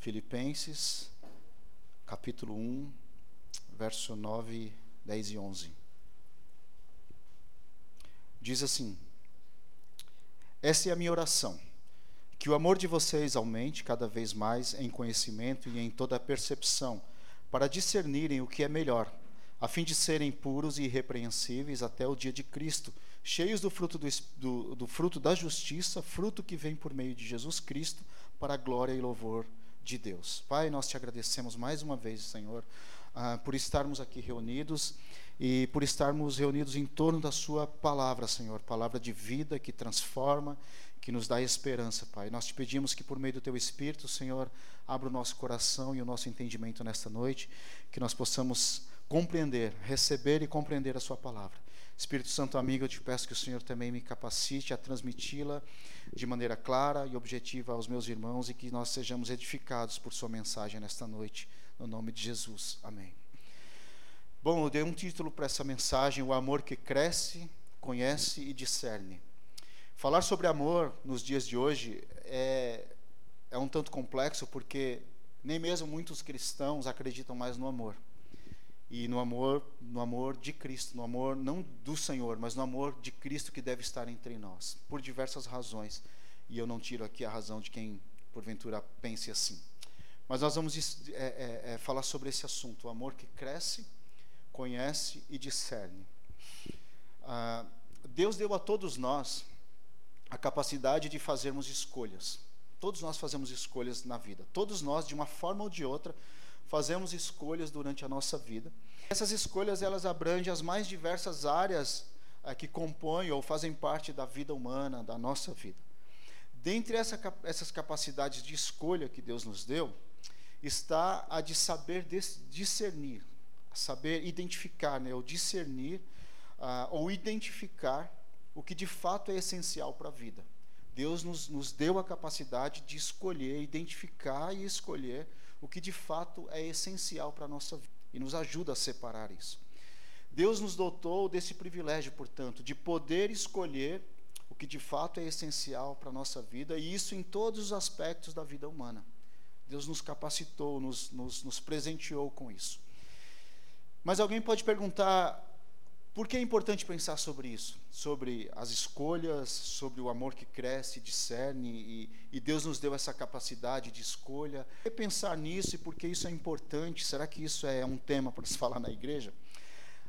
Filipenses, capítulo 1, verso 9, 10 e 11. Diz assim: Essa é a minha oração, que o amor de vocês aumente cada vez mais em conhecimento e em toda a percepção, para discernirem o que é melhor, a fim de serem puros e irrepreensíveis até o dia de Cristo, cheios do fruto, do, do, do fruto da justiça, fruto que vem por meio de Jesus Cristo, para a glória e louvor de Deus. Pai, nós te agradecemos mais uma vez, Senhor, uh, por estarmos aqui reunidos e por estarmos reunidos em torno da Sua palavra, Senhor, palavra de vida que transforma, que nos dá esperança, Pai. Nós te pedimos que, por meio do Teu Espírito, Senhor, abra o nosso coração e o nosso entendimento nesta noite, que nós possamos compreender, receber e compreender a Sua palavra. Espírito Santo amigo, eu te peço que o Senhor também me capacite a transmiti-la de maneira clara e objetiva aos meus irmãos e que nós sejamos edificados por Sua mensagem nesta noite, no nome de Jesus. Amém. Bom, eu dei um título para essa mensagem: O amor que cresce, conhece e discerne. Falar sobre amor nos dias de hoje é, é um tanto complexo porque nem mesmo muitos cristãos acreditam mais no amor e no amor, no amor de Cristo, no amor não do Senhor, mas no amor de Cristo que deve estar entre nós, por diversas razões. E eu não tiro aqui a razão de quem porventura pense assim. Mas nós vamos é, é, é, falar sobre esse assunto, o amor que cresce, conhece e discerne. Ah, Deus deu a todos nós a capacidade de fazermos escolhas. Todos nós fazemos escolhas na vida. Todos nós, de uma forma ou de outra, fazemos escolhas durante a nossa vida. Essas escolhas elas abrangem as mais diversas áreas eh, que compõem ou fazem parte da vida humana, da nossa vida. Dentre essa, essas capacidades de escolha que Deus nos deu, está a de saber discernir, saber identificar, né, ou discernir, uh, ou identificar o que de fato é essencial para a vida. Deus nos, nos deu a capacidade de escolher, identificar e escolher o que de fato é essencial para a nossa vida e nos ajuda a separar isso. Deus nos dotou desse privilégio, portanto, de poder escolher o que de fato é essencial para a nossa vida, e isso em todos os aspectos da vida humana. Deus nos capacitou, nos, nos, nos presenteou com isso. Mas alguém pode perguntar: por que é importante pensar sobre isso? Sobre as escolhas, sobre o amor que cresce, discerne, e, e Deus nos deu essa capacidade de escolha. Por que pensar nisso e por que isso é importante? Será que isso é um tema para se falar na igreja?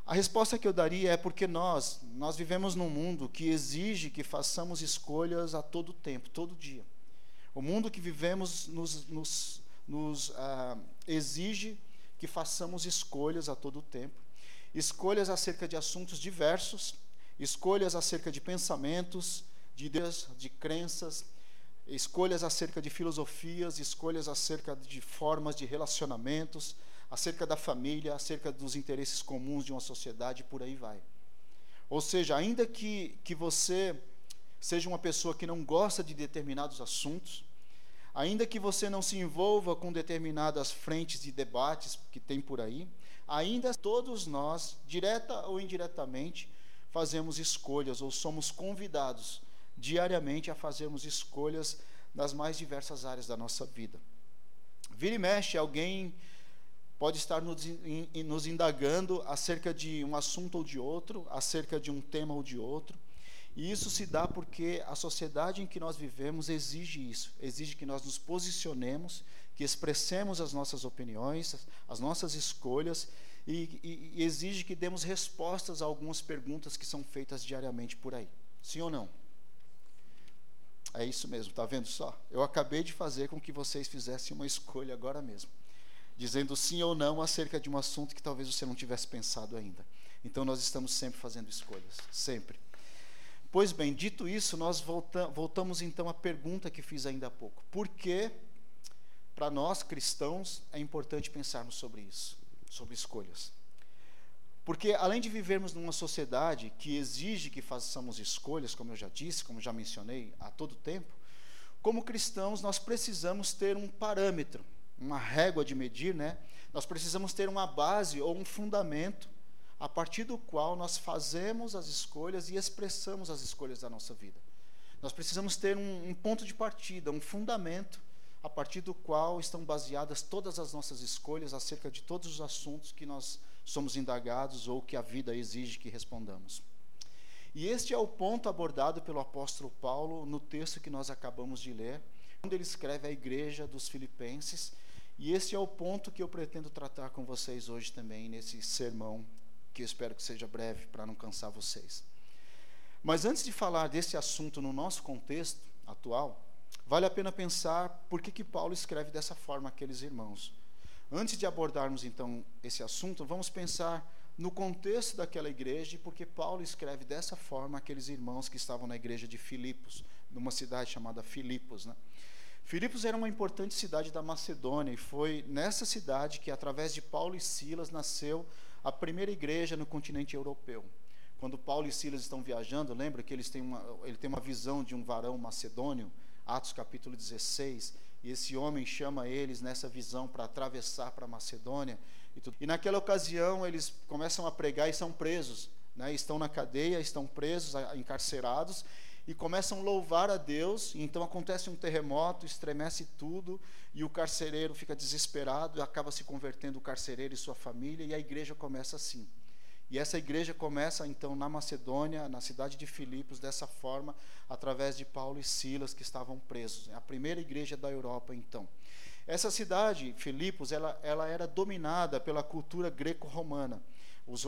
A resposta que eu daria é porque nós, nós vivemos num mundo que exige que façamos escolhas a todo tempo, todo dia. O mundo que vivemos nos, nos, nos ah, exige que façamos escolhas a todo tempo escolhas acerca de assuntos diversos, escolhas acerca de pensamentos, de ideias, de crenças, escolhas acerca de filosofias, escolhas acerca de formas de relacionamentos, acerca da família, acerca dos interesses comuns de uma sociedade, por aí vai. Ou seja, ainda que, que você seja uma pessoa que não gosta de determinados assuntos, ainda que você não se envolva com determinadas frentes de debates que tem por aí, ainda todos nós, direta ou indiretamente, fazemos escolhas ou somos convidados diariamente a fazermos escolhas nas mais diversas áreas da nossa vida. Vira e mexe, alguém pode estar nos indagando acerca de um assunto ou de outro, acerca de um tema ou de outro. E isso se dá porque a sociedade em que nós vivemos exige isso, exige que nós nos posicionemos que expressemos as nossas opiniões, as nossas escolhas e, e, e exige que demos respostas a algumas perguntas que são feitas diariamente por aí. Sim ou não? É isso mesmo, está vendo só? Eu acabei de fazer com que vocês fizessem uma escolha agora mesmo, dizendo sim ou não acerca de um assunto que talvez você não tivesse pensado ainda. Então nós estamos sempre fazendo escolhas, sempre. Pois bem, dito isso, nós volta, voltamos então à pergunta que fiz ainda há pouco. Por que para nós cristãos é importante pensarmos sobre isso, sobre escolhas. Porque além de vivermos numa sociedade que exige que façamos escolhas, como eu já disse, como já mencionei a todo tempo, como cristãos nós precisamos ter um parâmetro, uma régua de medir, né? Nós precisamos ter uma base ou um fundamento a partir do qual nós fazemos as escolhas e expressamos as escolhas da nossa vida. Nós precisamos ter um, um ponto de partida, um fundamento a partir do qual estão baseadas todas as nossas escolhas acerca de todos os assuntos que nós somos indagados ou que a vida exige que respondamos. E este é o ponto abordado pelo apóstolo Paulo no texto que nós acabamos de ler, quando ele escreve à igreja dos Filipenses, e esse é o ponto que eu pretendo tratar com vocês hoje também, nesse sermão, que espero que seja breve, para não cansar vocês. Mas antes de falar desse assunto no nosso contexto atual, vale a pena pensar por que, que Paulo escreve dessa forma aqueles irmãos. Antes de abordarmos então esse assunto, vamos pensar no contexto daquela igreja e porque Paulo escreve dessa forma aqueles irmãos que estavam na igreja de Filipos, numa cidade chamada Filipos. Né? Filipos era uma importante cidade da Macedônia e foi nessa cidade que, através de Paulo e Silas, nasceu a primeira igreja no continente europeu. Quando Paulo e Silas estão viajando, lembra que eles têm uma, ele tem uma visão de um varão macedônio, Atos capítulo 16, e esse homem chama eles nessa visão para atravessar para Macedônia. E, tudo. e naquela ocasião eles começam a pregar e são presos. Né? Estão na cadeia, estão presos, encarcerados, e começam a louvar a Deus. Então acontece um terremoto, estremece tudo, e o carcereiro fica desesperado, acaba se convertendo o carcereiro e sua família, e a igreja começa assim. E essa igreja começa então na Macedônia, na cidade de Filipos, dessa forma, através de Paulo e Silas que estavam presos. É a primeira igreja da Europa então. Essa cidade, Filipos, ela, ela era dominada pela cultura greco-romana.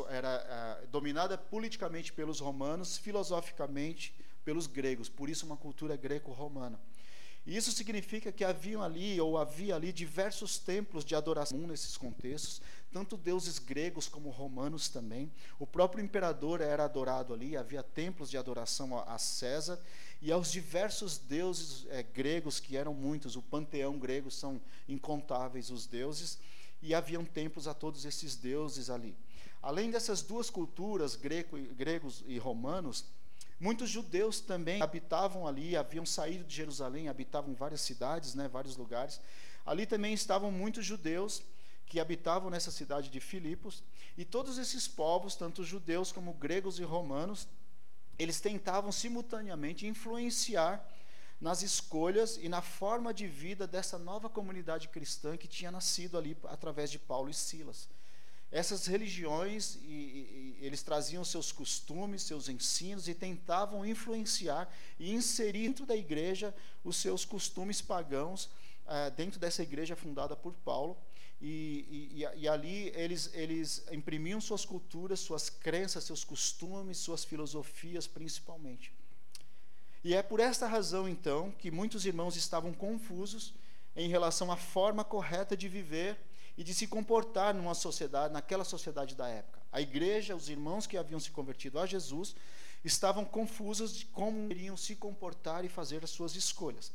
Era uh, dominada politicamente pelos romanos, filosoficamente pelos gregos. Por isso, uma cultura greco-romana. Isso significa que haviam ali, ou havia ali, diversos templos de adoração nesses contextos, tanto deuses gregos como romanos também. O próprio imperador era adorado ali, havia templos de adoração a César e aos diversos deuses é, gregos, que eram muitos, o panteão grego são incontáveis os deuses, e haviam templos a todos esses deuses ali. Além dessas duas culturas, greco, gregos e romanos, Muitos judeus também habitavam ali, haviam saído de Jerusalém, habitavam várias cidades, né, vários lugares. Ali também estavam muitos judeus que habitavam nessa cidade de Filipos, e todos esses povos, tanto judeus como gregos e romanos, eles tentavam simultaneamente influenciar nas escolhas e na forma de vida dessa nova comunidade cristã que tinha nascido ali através de Paulo e Silas essas religiões e, e, eles traziam seus costumes, seus ensinos e tentavam influenciar e inserir dentro da igreja os seus costumes pagãos uh, dentro dessa igreja fundada por Paulo e, e, ali eles, eles imprimiam suas culturas, suas crenças, seus costumes, suas filosofias principalmente. E é por esta razão então que muitos irmãos estavam confusos em relação à forma correta de viver e de se comportar numa sociedade, naquela sociedade da época. A igreja, os irmãos que haviam se convertido a Jesus, estavam confusos de como iriam se comportar e fazer as suas escolhas.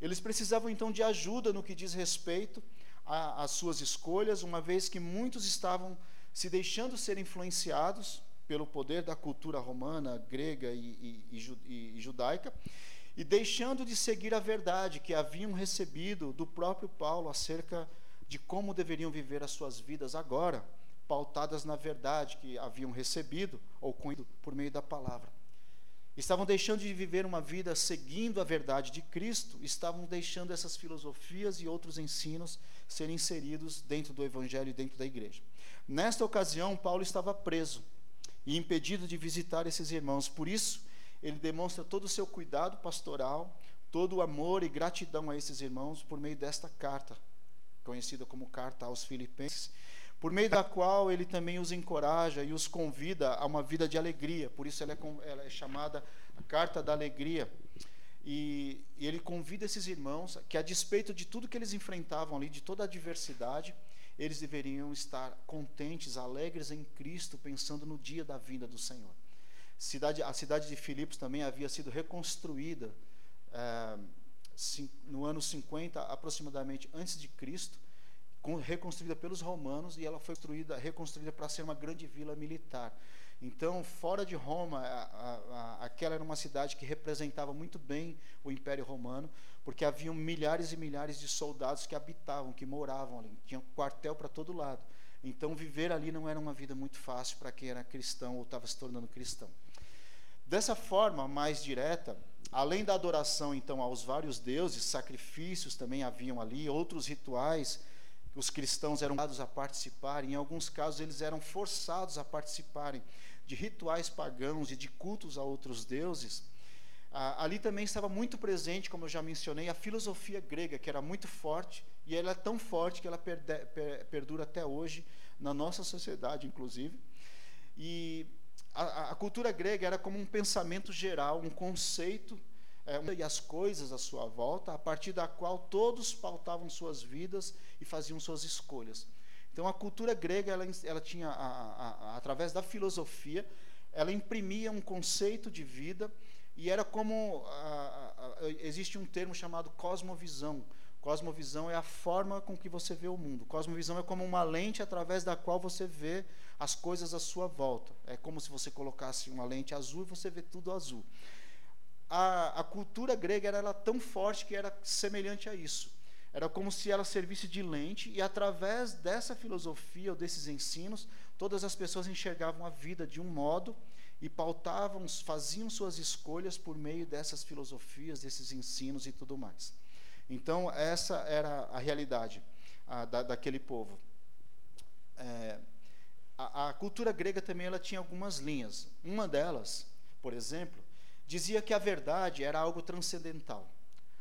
Eles precisavam então de ajuda no que diz respeito às suas escolhas, uma vez que muitos estavam se deixando ser influenciados pelo poder da cultura romana, grega e, e, e, e judaica, e deixando de seguir a verdade que haviam recebido do próprio Paulo acerca de como deveriam viver as suas vidas agora, pautadas na verdade que haviam recebido ou conhecido por meio da palavra. Estavam deixando de viver uma vida seguindo a verdade de Cristo, estavam deixando essas filosofias e outros ensinos serem inseridos dentro do evangelho e dentro da igreja. Nesta ocasião, Paulo estava preso e impedido de visitar esses irmãos. Por isso, ele demonstra todo o seu cuidado pastoral, todo o amor e gratidão a esses irmãos por meio desta carta conhecida como Carta aos Filipenses, por meio da qual ele também os encoraja e os convida a uma vida de alegria. Por isso ela é, ela é chamada a Carta da Alegria. E, e, ele convida esses irmãos que, a despeito de tudo que eles enfrentavam ali, de toda a adversidade, eles deveriam estar contentes, alegres em Cristo, pensando no dia da vinda do Senhor. Cidade, a cidade de Filipos também havia sido reconstruída. É, no ano 50 aproximadamente antes de Cristo, reconstruída pelos romanos e ela foi construída, reconstruída para ser uma grande vila militar. Então, fora de Roma, a, a, a, aquela era uma cidade que representava muito bem o Império Romano, porque haviam milhares e milhares de soldados que habitavam, que moravam ali, tinha quartel para todo lado. Então, viver ali não era uma vida muito fácil para quem era cristão ou estava se tornando cristão. Dessa forma mais direta, além da adoração então aos vários deuses, sacrifícios também haviam ali, outros rituais os cristãos eram dados a participarem, em alguns casos eles eram forçados a participarem de rituais pagãos e de cultos a outros deuses. Ah, ali também estava muito presente, como eu já mencionei, a filosofia grega, que era muito forte, e ela é tão forte que ela perde, per, perdura até hoje na nossa sociedade, inclusive. E a, a, cultura grega era como um pensamento geral, um conceito é, e as coisas à sua volta, a partir da qual todos pautavam suas vidas e faziam suas escolhas. Então, a cultura grega, ela, ela tinha, a, a, através da filosofia, ela imprimia um conceito de vida e era como existe um termo chamado cosmovisão. Cosmovisão é a forma com que você vê o mundo. Cosmovisão é como uma lente através da qual você vê as coisas à sua volta. É como se você colocasse uma lente azul e você vê tudo azul. A, a cultura grega era, era tão forte que era semelhante a isso. Era como se ela servisse de lente e através dessa filosofia ou desses ensinos, todas as pessoas enxergavam a vida de um modo e pautavam, faziam suas escolhas por meio dessas filosofias, desses ensinos e tudo mais. Então, essa era a realidade a, da, daquele povo. É, a, a, cultura grega também ela tinha algumas linhas. Uma delas, por exemplo, dizia que a verdade era algo transcendental.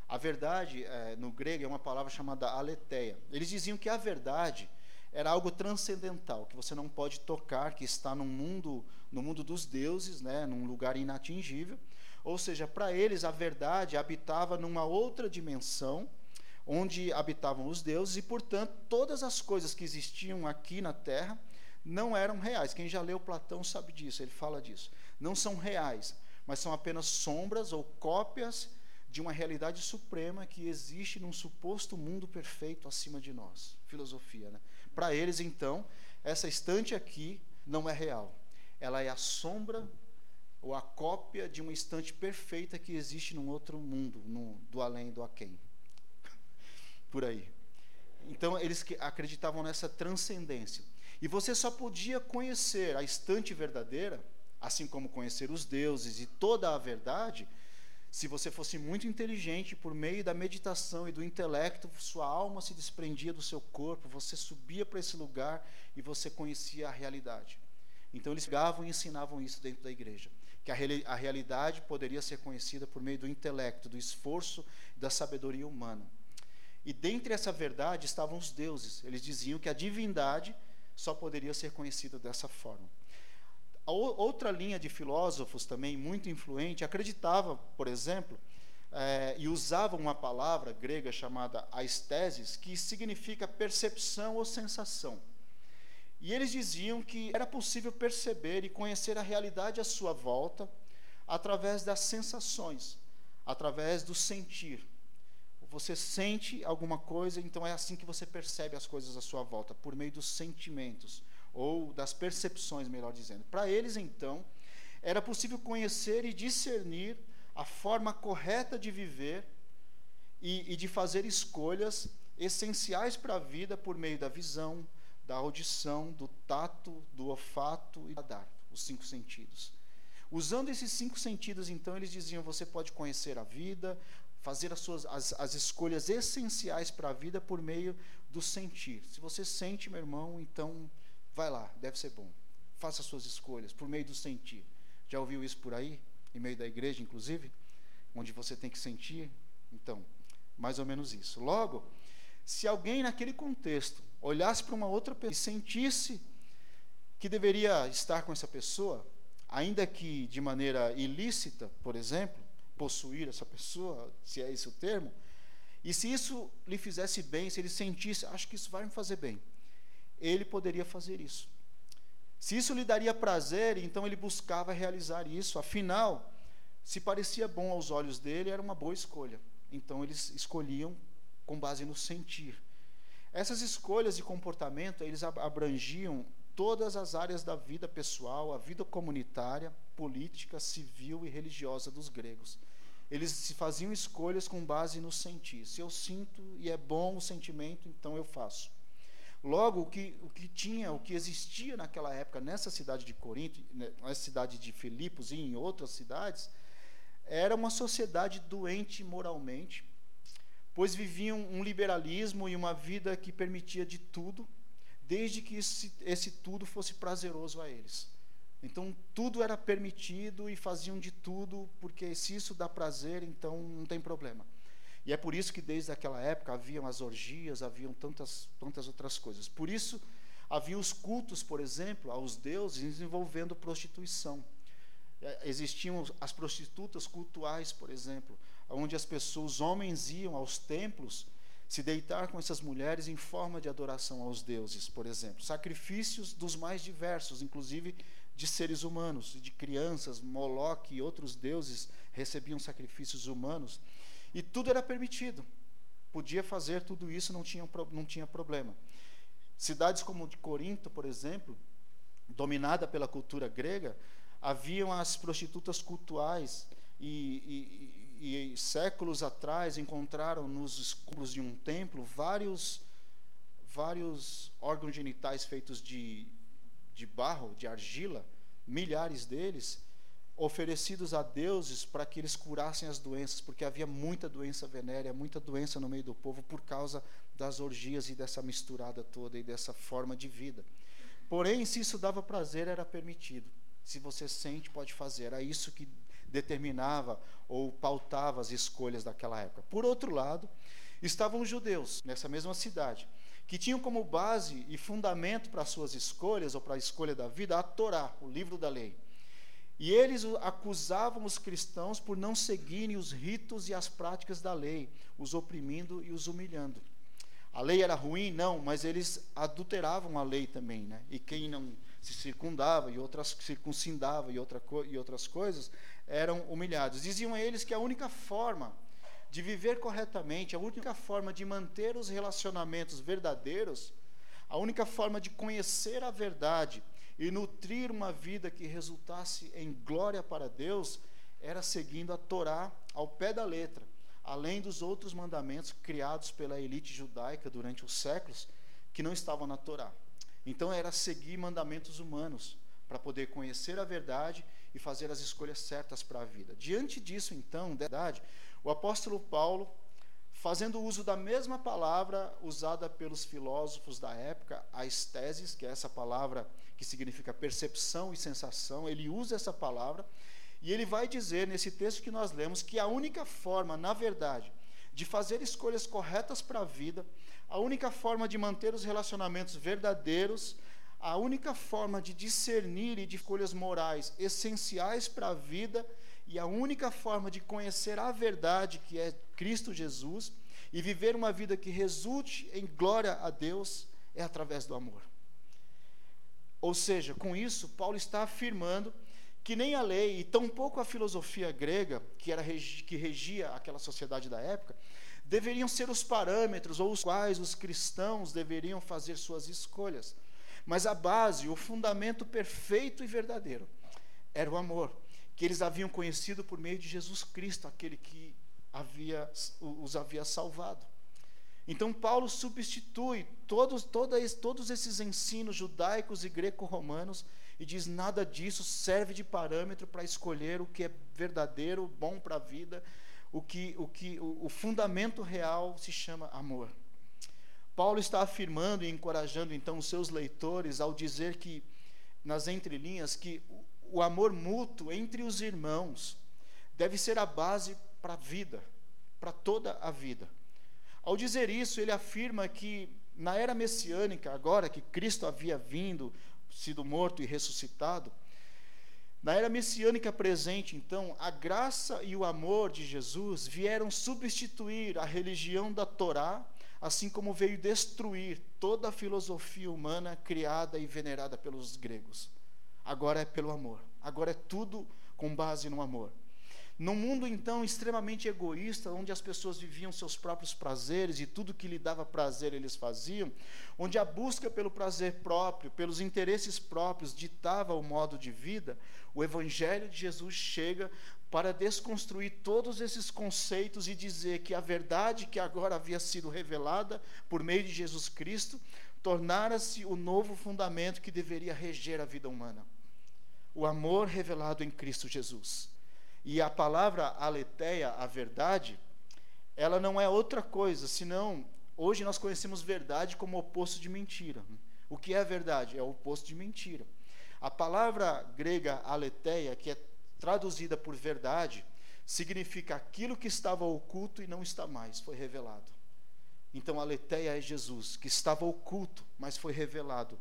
A verdade, é, no grego, é uma palavra chamada aletheia. Eles diziam que a verdade era algo transcendental, que você não pode tocar, que está no mundo, no mundo dos deuses, né, num lugar inatingível. Ou seja, para eles a verdade habitava numa outra dimensão, onde habitavam os deuses, e, portanto, todas as coisas que existiam aqui na Terra não eram reais. Quem já leu Platão sabe disso, ele fala disso. Não são reais, mas são apenas sombras ou cópias de uma realidade suprema que existe num suposto mundo perfeito acima de nós. Filosofia, né? Para eles, então, essa estante aqui não é real. Ela é a sombra ou a cópia de uma estante perfeita que existe num outro mundo, no, do além do aquém. Por aí. Então, eles acreditavam nessa transcendência. E você só podia conhecer a estante verdadeira, assim como conhecer os deuses e toda a verdade, se você fosse muito inteligente, por meio da meditação e do intelecto, sua alma se desprendia do seu corpo, você subia para esse lugar e você conhecia a realidade. Então eles pegavam e ensinavam isso dentro da igreja, que a, a realidade poderia ser conhecida por meio do intelecto, do esforço, da sabedoria humana. E dentre essa verdade estavam os deuses. Eles diziam que a divindade só poderia ser conhecida dessa forma. A outra linha de filósofos também muito influente acreditava, por exemplo, é, e usava uma palavra grega chamada aesthesis, que significa percepção ou sensação. E eles diziam que era possível perceber e conhecer a realidade à sua volta através das sensações, através do sentir. Você sente alguma coisa, então é assim que você percebe as coisas à sua volta, por meio dos sentimentos ou das percepções, melhor dizendo. Para eles, então, era possível conhecer e discernir a forma correta de viver e, e de fazer escolhas essenciais para a vida por meio da visão, da audição, do tato, do olfato e do radar, os cinco sentidos. Usando esses cinco sentidos, então, eles diziam: você pode conhecer a vida, fazer as, suas, as, as escolhas essenciais para a vida por meio do sentir. Se você sente, meu irmão, então Vai lá, deve ser bom. Faça suas escolhas por meio do sentir. Já ouviu isso por aí? Em meio da igreja, inclusive? Onde você tem que sentir? Então, mais ou menos isso. Logo, se alguém naquele contexto olhasse para uma outra pessoa e sentisse que deveria estar com essa pessoa, ainda que de maneira ilícita, por exemplo, possuir essa pessoa, se é esse o termo, e se isso lhe fizesse bem, se ele sentisse, acho que isso vai me fazer bem ele poderia fazer isso. Se isso lhe daria prazer, então ele buscava realizar isso. Afinal, se parecia bom aos olhos dele, era uma boa escolha. Então eles escolhiam com base no sentir. Essas escolhas de comportamento, eles abrangiam todas as áreas da vida pessoal, a vida comunitária, política, civil e religiosa dos gregos. Eles se faziam escolhas com base no sentir. Se eu sinto e é bom o sentimento, então eu faço. Logo, o que, o que tinha, o que existia naquela época nessa cidade de Corinto, né, nessa cidade de Filipos e em outras cidades, era uma sociedade doente moralmente, pois viviam um liberalismo e uma vida que permitia de tudo, desde que esse, esse tudo fosse prazeroso a eles. Então, tudo era permitido e faziam de tudo, porque se isso dá prazer, então não tem problema. E é por isso que desde aquela época haviam as orgias, haviam tantas, tantas outras coisas. Por isso havia os cultos, por exemplo, aos deuses envolvendo prostituição. É, existiam as prostitutas cultuais, por exemplo, onde as pessoas, homens iam aos templos se deitar com essas mulheres em forma de adoração aos deuses, por exemplo. Sacrifícios dos mais diversos, inclusive de seres humanos, de crianças, Moloque e outros deuses recebiam sacrifícios humanos. E tudo era permitido. Podia fazer tudo isso, não tinha, não tinha problema. Cidades como de Corinto, por exemplo, dominada pela cultura grega, haviam as prostitutas cultuais e, e, e séculos atrás encontraram nos escombros de um templo vários vários órgãos genitais feitos de, de barro, de argila, milhares deles, oferecidos a deuses para que eles curassem as doenças, porque havia muita doença venérea, muita doença no meio do povo por causa das orgias e dessa misturada toda e dessa forma de vida. Porém, se isso dava prazer, era permitido. Se você sente, pode fazer. Era isso que determinava ou pautava as escolhas daquela época. Por outro lado, estavam os judeus nessa mesma cidade, que tinham como base e fundamento para suas escolhas ou para a escolha da vida a Torá, o livro da lei. E eles acusavam os cristãos por não seguirem os ritos e as práticas da lei, os oprimindo e os humilhando. A lei era ruim? Não, mas eles adulteravam a lei também. Né? E quem não se circundava e outras circuncidava e, outra, e outras coisas eram humilhados. Diziam a eles que a única forma de viver corretamente, a única forma de manter os relacionamentos verdadeiros, a única forma de conhecer a verdade e nutrir uma vida que resultasse em glória para Deus era seguindo a Torá ao pé da letra, além dos outros mandamentos criados pela elite judaica durante os séculos que não estavam na Torá. Então era seguir mandamentos humanos para poder conhecer a verdade e fazer as escolhas certas para a vida. Diante disso, então, da verdade, o apóstolo Paulo fazendo uso da mesma palavra usada pelos filósofos da época, a esteses, que é essa palavra que significa percepção e sensação, ele usa essa palavra e ele vai dizer nesse texto que nós lemos que a única forma, na verdade, de fazer escolhas corretas para a vida, a única forma de manter os relacionamentos verdadeiros, a única forma de discernir e de escolhas morais essenciais para a vida e a única forma de conhecer a verdade, que é Cristo Jesus, e viver uma vida que resulte em glória a Deus, é através do amor. Ou seja, com isso, Paulo está afirmando que nem a lei e tampouco a filosofia grega, que, era, que regia aquela sociedade da época, deveriam ser os parâmetros ou os quais os cristãos deveriam fazer suas escolhas. Mas a base, o fundamento perfeito e verdadeiro, era o amor que eles haviam conhecido por meio de Jesus Cristo, aquele que havia, os havia salvado. Então, Paulo substitui todos, todos, todos esses ensinos judaicos e greco-romanos e diz: nada disso serve de parâmetro para escolher o que é verdadeiro, bom para a vida, o que, o que o, o fundamento real se chama amor. Paulo está afirmando e encorajando então os seus leitores ao dizer que, nas entrelinhas, que o amor mútuo entre os irmãos deve ser a base para a vida, para toda a vida. Ao dizer isso, ele afirma que na era messiânica, agora que Cristo havia vindo, sido morto e ressuscitado, na era messiânica presente, então, a graça e o amor de Jesus vieram substituir a religião da Torá, assim como veio destruir toda a filosofia humana criada e venerada pelos gregos agora é pelo amor. Agora é tudo com base no amor. Num mundo então extremamente egoísta, onde as pessoas viviam seus próprios prazeres e tudo que lhe dava prazer eles faziam, onde a busca pelo prazer próprio, pelos interesses próprios ditava o modo de vida, o evangelho de Jesus chega para desconstruir todos esses conceitos e dizer que a verdade que agora havia sido revelada por meio de Jesus Cristo tornara-se o novo fundamento que deveria reger a vida humana o amor revelado em Cristo Jesus. E a palavra aletheia, a verdade, ela não é outra coisa, senão hoje nós conhecemos verdade como oposto de mentira. O que é verdade? É o oposto de mentira. A palavra grega aletheia, que é traduzida por verdade, significa aquilo que estava oculto e não está mais, foi revelado. Então, a aletheia é Jesus, que estava oculto, mas foi revelado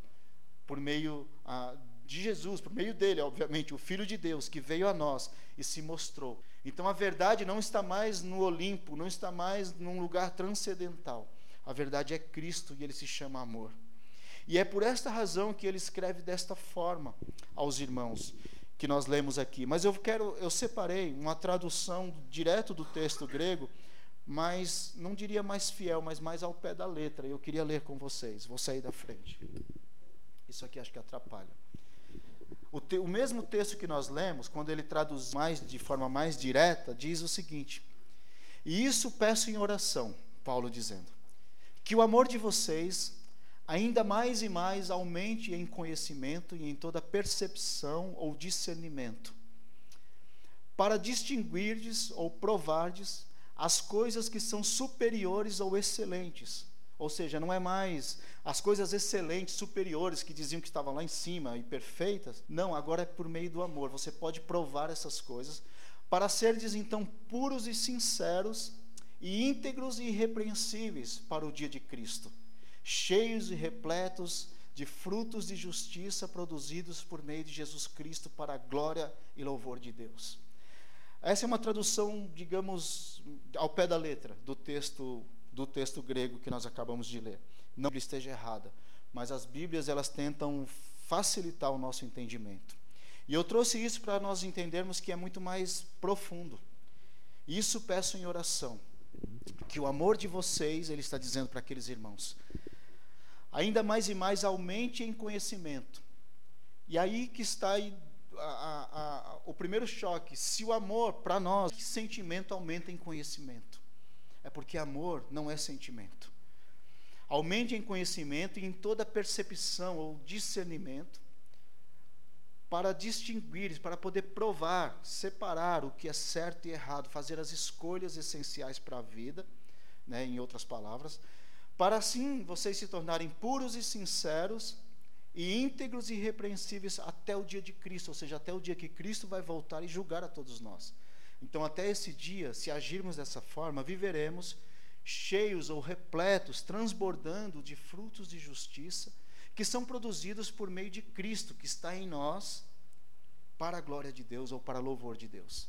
por meio ah, de Jesus, por meio dele, obviamente, o Filho de Deus, que veio a nós e se mostrou. Então, a verdade não está mais no Olimpo, não está mais num lugar transcendental. A verdade é Cristo e ele se chama amor. E é por esta razão que ele escreve desta forma aos irmãos que nós lemos aqui. Mas eu quero, eu separei uma tradução direto do texto grego mas não diria mais fiel, mas mais ao pé da letra. Eu queria ler com vocês. Vou sair da frente. Isso aqui acho que atrapalha. O, te, o mesmo texto que nós lemos, quando ele traduz mais de forma mais direta, diz o seguinte: E isso peço em oração, Paulo dizendo, que o amor de vocês ainda mais e mais aumente em conhecimento e em toda percepção ou discernimento, para distinguirdes ou provardes as coisas que são superiores ou excelentes. Ou seja, não é mais as coisas excelentes, superiores, que diziam que estavam lá em cima e perfeitas. Não, agora é por meio do amor. Você pode provar essas coisas para seres então puros e sinceros e íntegros e irrepreensíveis para o dia de Cristo, cheios e repletos de frutos de justiça produzidos por meio de Jesus Cristo para a glória e louvor de Deus. Essa é uma tradução, digamos, ao pé da letra do texto do texto grego que nós acabamos de ler. Não que esteja errada, mas as Bíblias elas tentam facilitar o nosso entendimento. E eu trouxe isso para nós entendermos que é muito mais profundo. Isso peço em oração, que o amor de vocês, ele está dizendo para aqueles irmãos, ainda mais e mais aumente em conhecimento. E aí que está aí a, a, o primeiro choque. Se o amor, para nós, que sentimento aumenta em conhecimento? É porque amor não é sentimento. Aumente em conhecimento e em toda percepção ou discernimento, para distinguir, para poder provar, separar o que é certo e errado, fazer as escolhas essenciais para a vida, né, em outras palavras, para assim vocês se tornarem puros e sinceros e íntegros e irrepreensíveis até o dia de Cristo, ou seja, até o dia que Cristo vai voltar e julgar a todos nós. Então, até esse dia, se agirmos dessa forma, viveremos cheios ou repletos, transbordando de frutos de justiça que são produzidos por meio de Cristo, que está em nós, para a glória de Deus ou para louvor de Deus.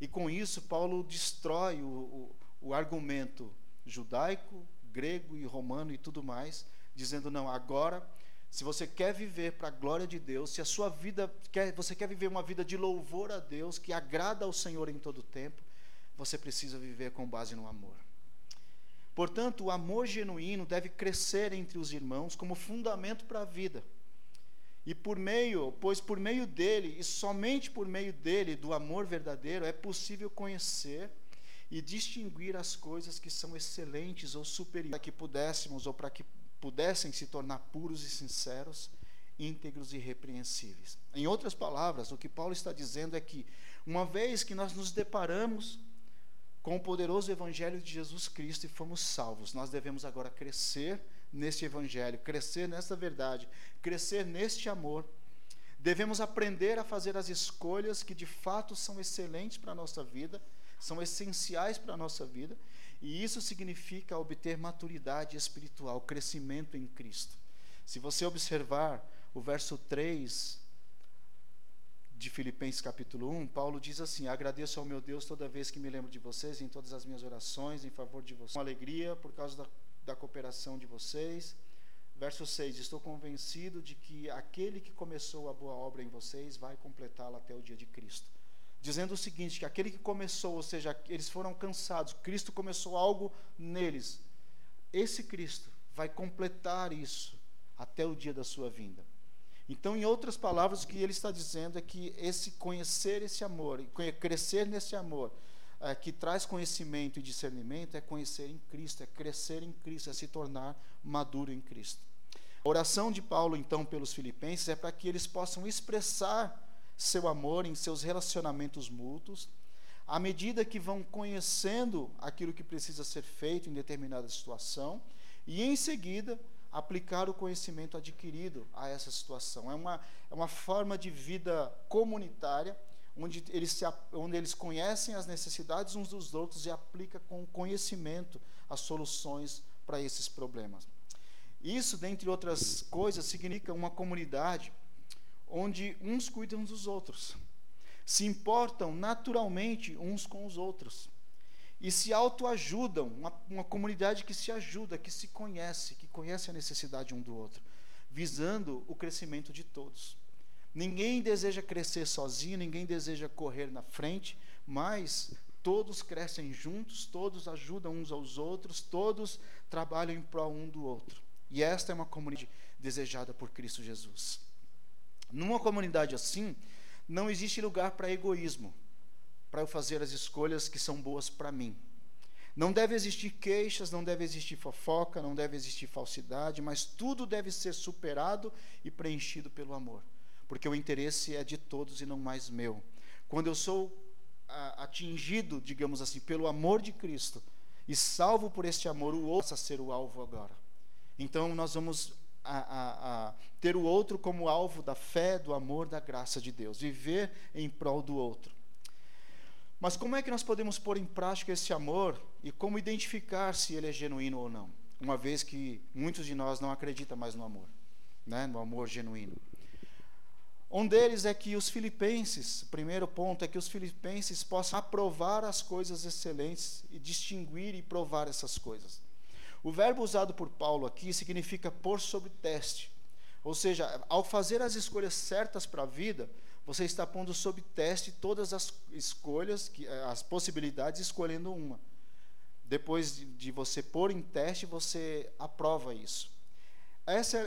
E com isso, Paulo destrói o, o, o argumento judaico, grego e romano e tudo mais, dizendo: não, agora se você quer viver para a glória de Deus, se a sua vida quer, você quer viver uma vida de louvor a Deus, que agrada ao Senhor em todo o tempo, você precisa viver com base no amor. Portanto, o amor genuíno deve crescer entre os irmãos como fundamento para a vida. E por meio, pois por meio dele, e somente por meio dele, do amor verdadeiro, é possível conhecer e distinguir as coisas que são excelentes ou superiores, para que pudéssemos ou para que pudessem se tornar puros e sinceros, íntegros e irrepreensíveis. Em outras palavras, o que Paulo está dizendo é que, uma vez que nós nos deparamos com o poderoso Evangelho de Jesus Cristo e fomos salvos, nós devemos agora crescer neste Evangelho, crescer nessa verdade, crescer neste amor. Devemos aprender a fazer as escolhas que de fato são excelentes para a nossa vida, são essenciais para a nossa vida, e isso significa obter maturidade espiritual, crescimento em Cristo. Se você observar o verso 3 de Filipenses capítulo 1, Paulo diz assim: Agradeço ao meu Deus toda vez que me lembro de vocês, em todas as minhas orações, em favor de vocês. Com alegria por causa da, da cooperação de vocês. Verso 6: Estou convencido de que aquele que começou a boa obra em vocês vai completá-la até o dia de Cristo dizendo o seguinte: que aquele que começou, ou seja, eles foram cansados, Cristo começou algo neles. Esse Cristo vai completar isso até o dia da sua vinda. Então, em outras palavras, o que ele está dizendo é que esse conhecer esse amor, crescer nesse amor, é, que traz conhecimento e discernimento, é conhecer em Cristo, é crescer em Cristo, é se tornar maduro em Cristo. A oração de Paulo, então, pelos filipenses é para que eles possam expressar seu amor em seus relacionamentos mútuos, à medida que vão conhecendo aquilo que precisa ser feito em determinada situação, e em seguida aplicar o conhecimento adquirido a essa situação. É uma, é uma forma de vida comunitária, onde eles, se, onde eles conhecem as necessidades uns dos outros e aplicam com conhecimento as soluções para esses problemas. Isso, dentre outras coisas, significa uma comunidade onde uns cuidam dos outros, se importam naturalmente uns com os outros e se autoajudam, uma, uma comunidade que se ajuda, que se conhece, que conhece a necessidade um do outro, visando o crescimento de todos. Ninguém deseja crescer sozinho, ninguém deseja correr na frente, mas todos crescem juntos, todos ajudam uns aos outros, todos trabalham em prol um do outro. E esta é uma comunidade desejada por Cristo Jesus. Numa comunidade assim, não existe lugar para egoísmo para eu fazer as escolhas que são boas para mim. Não deve existir queixas, não deve existir fofoca, não deve existir falsidade, mas tudo deve ser superado e preenchido pelo amor, porque o interesse é de todos e não mais meu. Quando eu sou atingido, digamos assim, pelo amor de Cristo e salvo por este amor, o outro a ser o alvo agora. Então nós vamos a, a, a, ter o outro como alvo da fé, do amor, da graça de Deus, viver em prol do outro. Mas como é que nós podemos pôr em prática esse amor e como identificar se ele é genuíno ou não? Uma vez que muitos de nós não acreditam mais no amor, né? no amor genuíno. Um deles é que os filipenses, primeiro ponto é que os filipenses possam aprovar as coisas excelentes e distinguir e provar essas coisas. O verbo usado por Paulo aqui significa pôr sob teste. Ou seja, ao fazer as escolhas certas para a vida, você está pondo sob teste todas as escolhas, eh, as possibilidades, escolhendo uma. Depois de você pôr em teste, você aprova isso.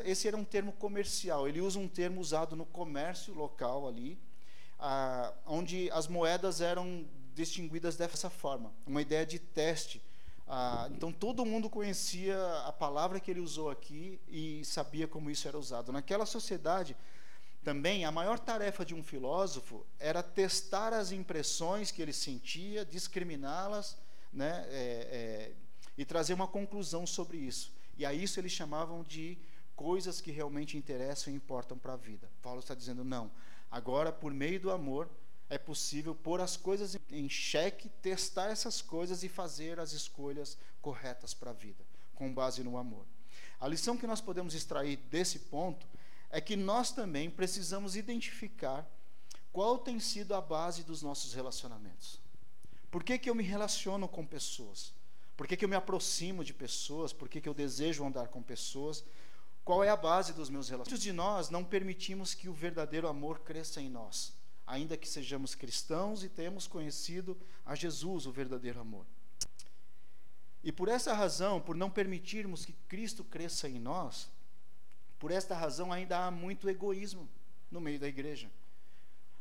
esse era um termo comercial. Ele usa um termo usado no comércio local ali, ah, onde as moedas eram distinguidas dessa forma. Uma ideia de teste. Ah, então todo mundo conhecia a palavra que ele usou aqui e sabia como isso era usado. Naquela sociedade, também, a maior tarefa de um filósofo era testar as impressões que ele sentia, discriminá-las né, é, é, e trazer uma conclusão sobre isso. E a isso eles chamavam de coisas que realmente interessam e importam para a vida. Paulo está dizendo: não, agora, por meio do amor, é possível pôr as coisas em xeque, testar essas coisas e fazer as escolhas corretas para a vida, com base no amor. A lição que nós podemos extrair desse ponto é que nós também precisamos identificar qual tem sido a base dos nossos relacionamentos. Por que, que eu me relaciono com pessoas? Por que, que eu me aproximo de pessoas? Por que, que eu desejo andar com pessoas? Qual é a base dos meus relacionamentos? Muitos de nós não permitimos que o verdadeiro amor cresça em nós, ainda que sejamos cristãos e tenhamos conhecido a Jesus, o verdadeiro amor. E por essa razão, por não permitirmos que Cristo cresça em nós, por esta razão, ainda há muito egoísmo no meio da igreja.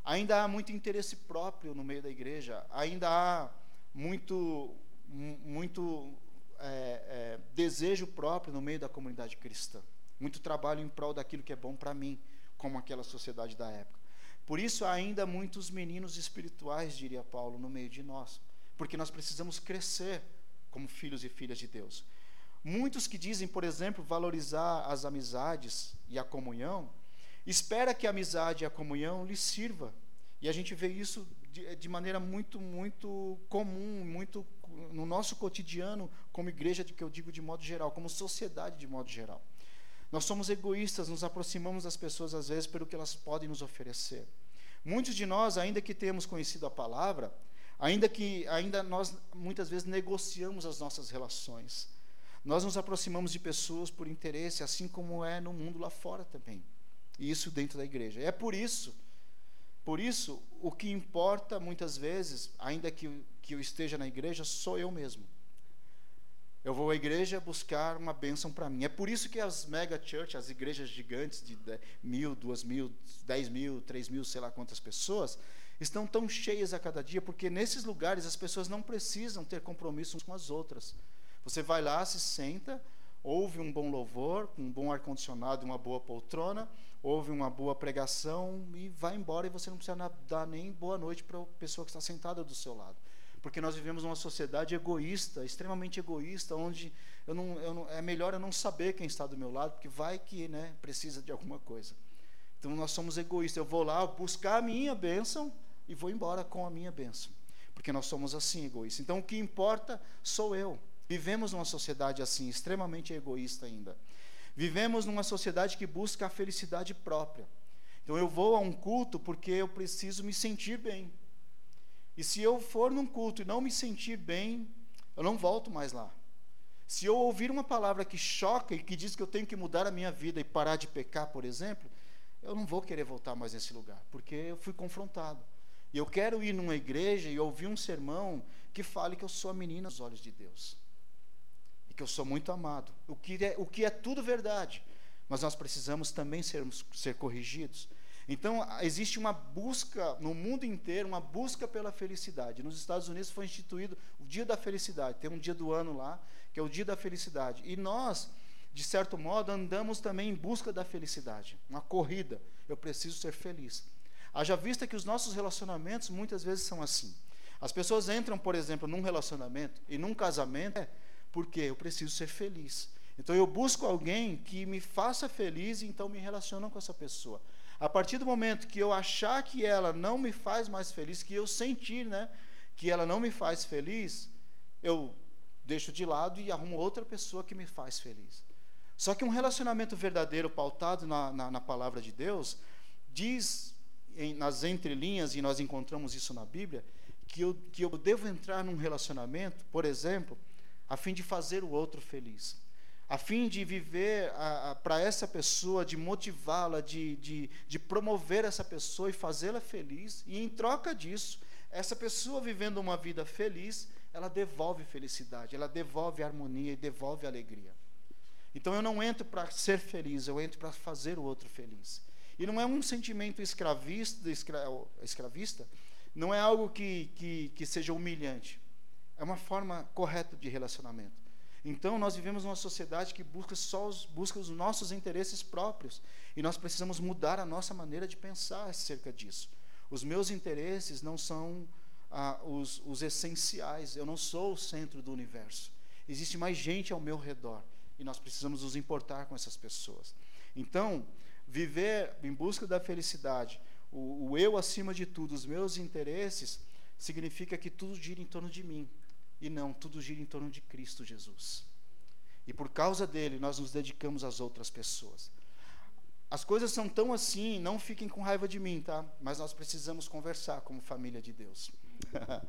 Ainda há muito interesse próprio no meio da igreja. Ainda há muito, muito é, é, desejo próprio no meio da comunidade cristã. Muito trabalho em prol daquilo que é bom para mim, como aquela sociedade da época. Por isso, ainda muitos meninos espirituais, diria Paulo, no meio de nós. Porque nós precisamos crescer como filhos e filhas de Deus. Muitos que dizem, por exemplo, valorizar as amizades e a comunhão, espera que a amizade e a comunhão lhes sirva. E a gente vê isso de, de maneira muito, muito comum, muito no nosso cotidiano, como igreja, que eu digo de modo geral, como sociedade de modo geral. Nós somos egoístas, nos aproximamos das pessoas às vezes pelo que elas podem nos oferecer. Muitos de nós, ainda que tenhamos conhecido a palavra, ainda que ainda nós muitas vezes negociamos as nossas relações. Nós nos aproximamos de pessoas por interesse, assim como é no mundo lá fora também. E isso dentro da igreja. É por isso, por isso, o que importa muitas vezes, ainda que, que eu esteja na igreja, sou eu mesmo. Eu vou à igreja buscar uma bênção para mim. É por isso que as mega church, as igrejas gigantes de mil, duas mil, dez mil, três mil, sei lá quantas pessoas, estão tão cheias a cada dia, porque nesses lugares as pessoas não precisam ter compromissos com as outras. Você vai lá, se senta, ouve um bom louvor, um bom ar-condicionado, uma boa poltrona, ouve uma boa pregação e vai embora e você não precisa dar nem boa noite para a pessoa que está sentada do seu lado. Porque nós vivemos uma sociedade egoísta, extremamente egoísta, onde eu não, eu não, é melhor eu não saber quem está do meu lado, porque vai que né, precisa de alguma coisa. Então nós somos egoístas. Eu vou lá buscar a minha bênção e vou embora com a minha bênção. Porque nós somos assim egoístas. Então o que importa sou eu. Vivemos numa sociedade assim, extremamente egoísta ainda. Vivemos numa sociedade que busca a felicidade própria. Então eu vou a um culto porque eu preciso me sentir bem. E se eu for num culto e não me sentir bem, eu não volto mais lá. Se eu ouvir uma palavra que choca e que diz que eu tenho que mudar a minha vida e parar de pecar, por exemplo, eu não vou querer voltar mais nesse lugar, porque eu fui confrontado. E eu quero ir numa igreja e ouvir um sermão que fale que eu sou a menina aos olhos de Deus. E que eu sou muito amado. O que é, o que é tudo verdade. Mas nós precisamos também sermos, ser corrigidos. Então, existe uma busca no mundo inteiro, uma busca pela felicidade. Nos Estados Unidos foi instituído o Dia da Felicidade. Tem um dia do ano lá, que é o Dia da Felicidade. E nós de certo modo, andamos também em busca da felicidade, uma corrida. Eu preciso ser feliz. Haja vista que os nossos relacionamentos muitas vezes são assim. As pessoas entram, por exemplo, num relacionamento e num casamento é porque eu preciso ser feliz. Então eu busco alguém que me faça feliz e então me relaciono com essa pessoa. A partir do momento que eu achar que ela não me faz mais feliz, que eu sentir, né, que ela não me faz feliz, eu deixo de lado e arrumo outra pessoa que me faz feliz. Só que um relacionamento verdadeiro, pautado na, na, na palavra de Deus, diz em, nas entrelinhas, e nós encontramos isso na Bíblia, que eu, que eu devo entrar num relacionamento, por exemplo, a fim de fazer o outro feliz, a fim de viver para essa pessoa, de motivá-la, de, de, de promover essa pessoa e fazê-la feliz, e em troca disso, essa pessoa vivendo uma vida feliz, ela devolve felicidade, ela devolve harmonia e devolve alegria. Então eu não entro para ser feliz, eu entro para fazer o outro feliz. E não é um sentimento escravista, escra, escravista não é algo que, que, que seja humilhante. É uma forma correta de relacionamento. Então nós vivemos numa sociedade que busca só os, busca os nossos interesses próprios. E nós precisamos mudar a nossa maneira de pensar acerca disso. Os meus interesses não são ah, os, os essenciais. Eu não sou o centro do universo. Existe mais gente ao meu redor e nós precisamos nos importar com essas pessoas. Então, viver em busca da felicidade, o, o eu acima de tudo, os meus interesses, significa que tudo gira em torno de mim e não, tudo gira em torno de Cristo Jesus. E por causa dele, nós nos dedicamos às outras pessoas. As coisas são tão assim, não fiquem com raiva de mim, tá? Mas nós precisamos conversar como família de Deus.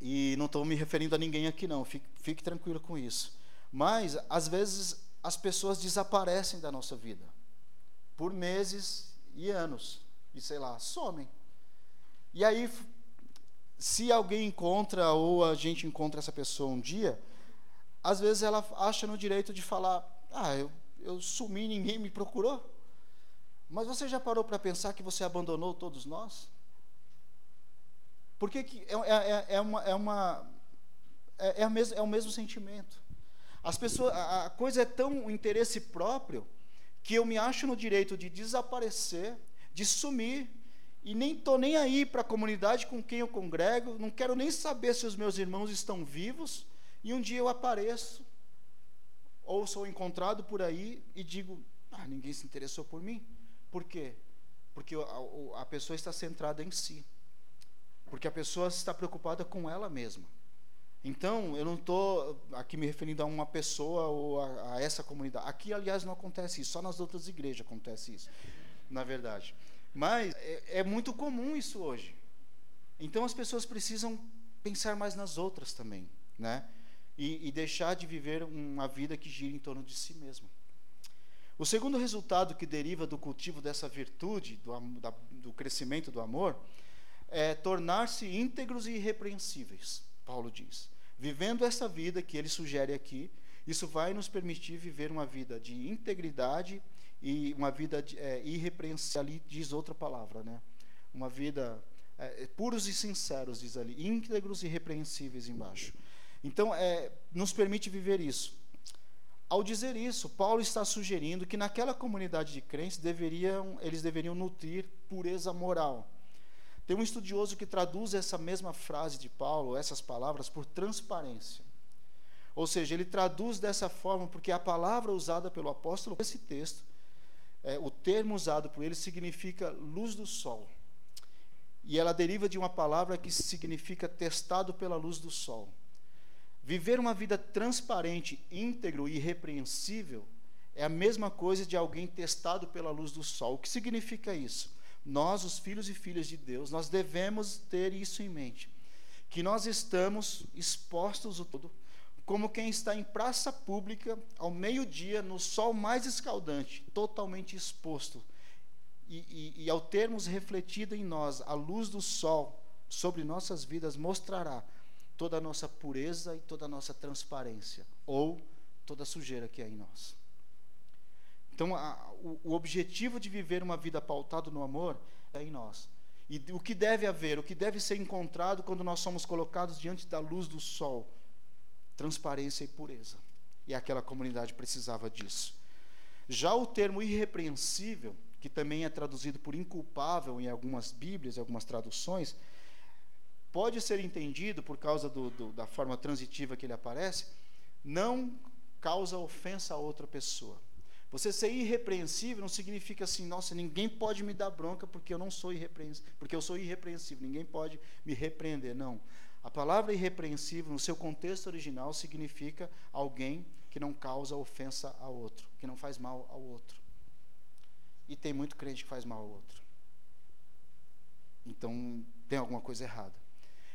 e não estou me referindo a ninguém aqui, não, fique, fique tranquilo com isso. Mas, às vezes, as pessoas desaparecem da nossa vida por meses e anos, e sei lá, somem. E aí, se alguém encontra ou a gente encontra essa pessoa um dia, às vezes ela acha no direito de falar: Ah, eu, eu sumi, ninguém me procurou. Mas você já parou para pensar que você abandonou todos nós? Porque que é, é, é, uma, é, uma, é, é, o mesmo, é o mesmo sentimento. As pessoas, a coisa é tão interesse próprio que eu me acho no direito de desaparecer, de sumir e nem estou nem aí para a comunidade com quem eu congrego, não quero nem saber se os meus irmãos estão vivos, e um dia eu apareço, ou sou encontrado por aí e digo: ah, ninguém se interessou por mim. Por quê? Porque a, a pessoa está centrada em si, porque a pessoa está preocupada com ela mesma. Então, eu não estou aqui me referindo a uma pessoa ou a, a, essa comunidade. Aqui, aliás, não acontece isso, só nas outras igrejas acontece isso, na verdade. Mas é, é muito comum isso hoje. Então, as pessoas precisam pensar mais nas outras também, né? E, e deixar de viver uma vida que gira em torno de si mesma. O segundo resultado que deriva do cultivo dessa virtude, do, da, do crescimento do amor, é tornar-se íntegros e irrepreensíveis, Paulo diz. Vivendo essa vida que ele sugere aqui, isso vai nos permitir viver uma vida de integridade e uma vida é, irrepreensível. Ali diz outra palavra, né? Uma vida é, puros e sinceros, diz ali, íntegros e irrepreensíveis embaixo. Então, é, nos permite viver isso. Ao dizer isso, Paulo está sugerindo que naquela comunidade de crentes deveriam, eles deveriam nutrir pureza moral. Tem um estudioso que traduz essa mesma frase de Paulo, essas palavras, por transparência. Ou seja, ele traduz dessa forma porque a palavra usada pelo apóstolo nesse texto, é, o termo usado por ele significa luz do sol. E ela deriva de uma palavra que significa testado pela luz do sol. Viver uma vida transparente, íntegro e irrepreensível é a mesma coisa de alguém testado pela luz do sol. O que significa isso? Nós, os filhos e filhas de Deus, nós devemos ter isso em mente, que nós estamos expostos o todo como quem está em praça pública ao meio-dia no sol mais escaldante, totalmente exposto. E, e, e, ao termos refletido em nós a luz do sol sobre nossas vidas, mostrará toda a nossa pureza e toda a nossa transparência, ou toda a sujeira que há em nós. Então, a, o, o objetivo de viver uma vida pautada no amor é em nós. E o que deve haver, o que deve ser encontrado quando nós somos colocados diante da luz do sol? Transparência e pureza. E aquela comunidade precisava disso. Já o termo irrepreensível, que também é traduzido por inculpável em algumas Bíblias, em algumas traduções, pode ser entendido, por causa do, do, da forma transitiva que ele aparece, não causa ofensa a outra pessoa. Você ser irrepreensível não significa assim, nossa, ninguém pode me dar bronca porque eu não sou irrepreensível, porque eu sou irrepreensível, ninguém pode me repreender. Não. A palavra irrepreensível, no seu contexto original, significa alguém que não causa ofensa a outro, que não faz mal ao outro. E tem muito crente que faz mal ao outro. Então, tem alguma coisa errada.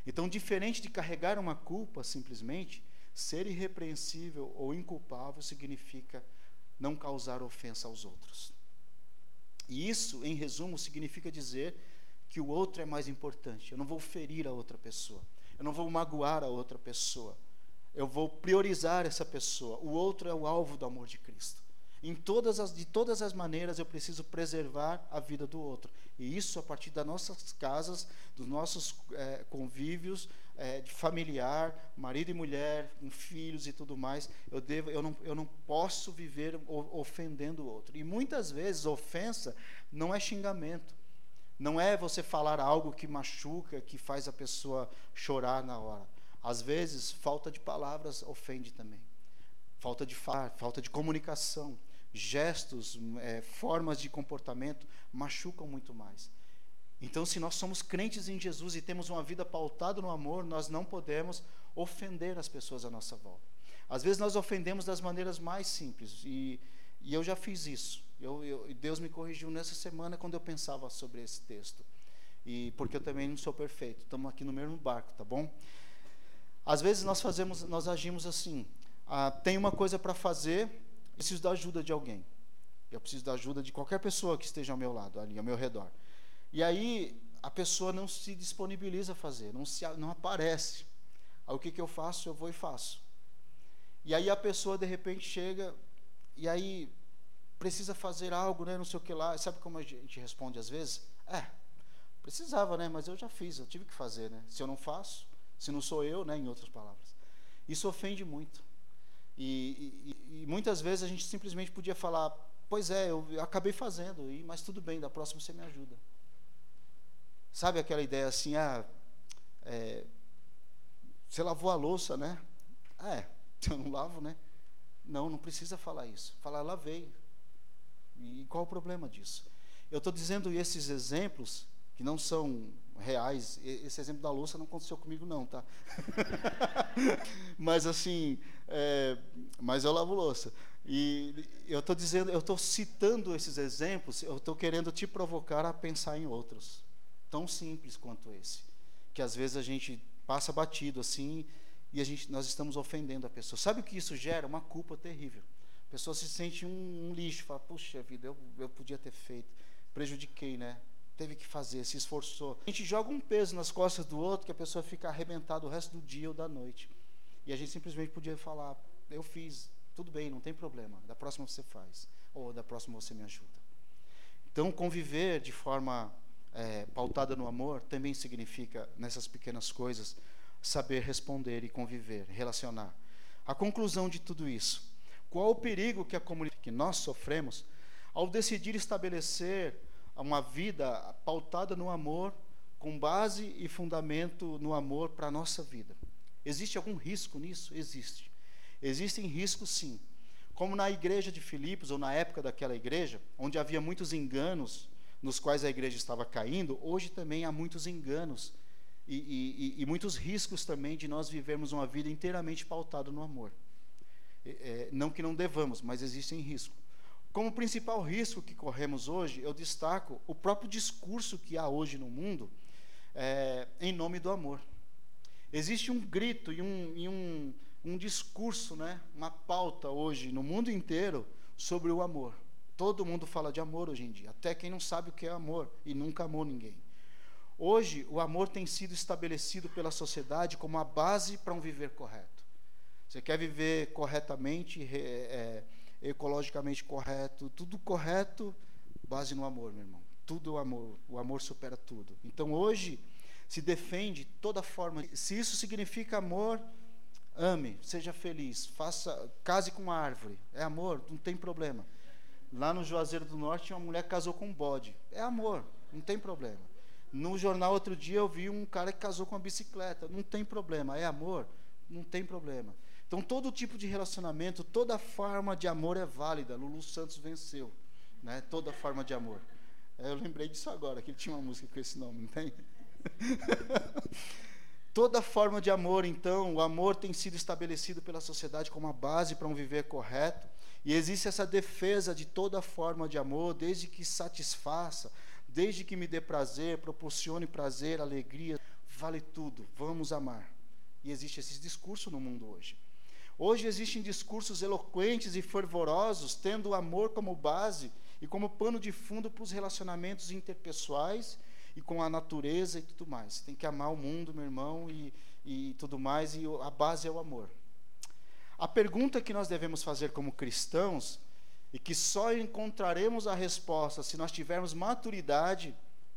Então, diferente de carregar uma culpa, simplesmente, ser irrepreensível ou inculpável significa não causar ofensa aos outros. E isso, em resumo, significa dizer que o outro é mais importante. Eu não vou ferir a outra pessoa. Eu não vou magoar a outra pessoa. Eu vou priorizar essa pessoa. O outro é o alvo do amor de Cristo. Em todas as, de todas as maneiras eu preciso preservar a vida do outro. E isso a partir das nossas casas, dos nossos é, convívios, é, de familiar, marido e mulher, com filhos e tudo mais. Eu, devo, eu, não, eu não posso viver ofendendo o outro. E muitas vezes ofensa não é xingamento. Não é você falar algo que machuca, que faz a pessoa chorar na hora. Às vezes, falta de palavras ofende também. Falta de falar, falta de comunicação gestos, é, formas de comportamento machucam muito mais. Então, se nós somos crentes em Jesus e temos uma vida pautada no amor, nós não podemos ofender as pessoas à nossa volta. Às vezes nós ofendemos das maneiras mais simples, e, e eu já fiz isso. Eu, eu, Deus me corrigiu nessa semana quando eu pensava sobre esse texto. E porque eu também não sou perfeito. Estamos aqui no mesmo barco, tá bom? Às vezes nós fazemos, nós agimos assim. Ah, tem uma coisa para fazer, preciso da ajuda de alguém. Eu preciso da ajuda de qualquer pessoa que esteja ao meu lado, ali ao meu redor. E aí a pessoa não se disponibiliza a fazer, não, se, não aparece. Aí o que, que eu faço? Eu vou e faço. E aí a pessoa de repente chega e aí precisa fazer algo, né, não sei o que lá. Sabe como a gente responde às vezes? É, precisava, né, mas eu já fiz, eu tive que fazer, né? Se eu não faço, se não sou eu, né, em outras palavras. Isso ofende muito. E, e, e, muitas vezes a gente simplesmente podia falar: Pois é, eu acabei fazendo, mas tudo bem, da próxima você me ajuda. Sabe aquela ideia assim: Ah, é, você lavou a louça, né? Ah, é, eu não lavo, né? Não, não precisa falar isso. Falar, lavei. E qual o problema disso? Eu estou dizendo esses exemplos que não são reais. Esse exemplo da louça não aconteceu comigo, não, tá? mas assim, é, mas eu lavo louça. E eu estou dizendo, eu estou citando esses exemplos, eu estou querendo te provocar a pensar em outros, tão simples quanto esse, que às vezes a gente passa batido assim e a gente, nós estamos ofendendo a pessoa. Sabe o que isso gera? Uma culpa terrível. A pessoa se sente um, um lixo, fala, puxa vida, eu, eu podia ter feito, prejudiquei, né? teve que fazer, se esforçou. A gente joga um peso nas costas do outro que a pessoa fica arrebentada o resto do dia ou da noite. E a gente simplesmente podia falar: eu fiz, tudo bem, não tem problema, da próxima você faz, ou da próxima você me ajuda. Então, conviver de forma é, pautada no amor também significa, nessas pequenas coisas, saber responder e conviver, relacionar. A conclusão de tudo isso: qual o perigo que a comunidade que nós sofremos ao decidir estabelecer uma vida pautada no amor com base e fundamento no amor para a nossa vida. Existe algum risco nisso? Existe. Existem riscos, sim. Como na igreja de Filipos, ou na época daquela igreja, onde havia muitos enganos nos quais a igreja estava caindo, hoje também há muitos enganos e, e, e muitos riscos também de nós vivermos uma vida inteiramente pautada no amor. É, não que não devamos, mas existem riscos. Como principal risco que corremos hoje, eu destaco o próprio discurso que há hoje no mundo é, em nome do amor. Existe um grito e um, e um, um discurso, né, uma pauta hoje no mundo inteiro sobre o amor. Todo mundo fala de amor hoje em dia, até quem não sabe o que é amor e nunca amou ninguém. Hoje, o amor tem sido estabelecido pela sociedade como a base para um viver correto. Você quer viver corretamente, é, ecologicamente correto, tudo correto, base no amor, meu irmão. Tudo o amor, o amor supera tudo. Então, hoje, se defende toda forma. Se isso significa amor, ame, seja feliz, faça, case com uma árvore. É amor, não tem problema. Lá no Juazeiro do Norte, uma mulher casou com um bode. É amor, não tem problema. No jornal outro dia eu vi um cara que casou com uma bicicleta. Não tem problema. É amor? Não tem problema. Então todo tipo de relacionamento, toda forma de amor é válida. Lulu Santos venceu, né? Toda forma de amor. Eu lembrei disso agora, que ele tinha uma música com esse nome, não tem? Toda forma de amor, então, o amor tem sido estabelecido pela sociedade como a base para um viver correto, e existe essa defesa de toda forma de amor, desde que satisfaça, desde que me dê prazer, proporcione prazer, alegria, vale tudo, vamos amar. E existe esse discurso no mundo hoje. Hoje existem discursos eloquentes e fervorosos, tendo o amor como base e como pano de fundo para os relacionamentos interpessoais e com a natureza e tudo mais. Tem que amar o mundo, meu irmão, e, e tudo mais, e a base é o amor. A pergunta que nós devemos fazer como cristãos, e que só encontraremos a resposta se nós tivermos maturidade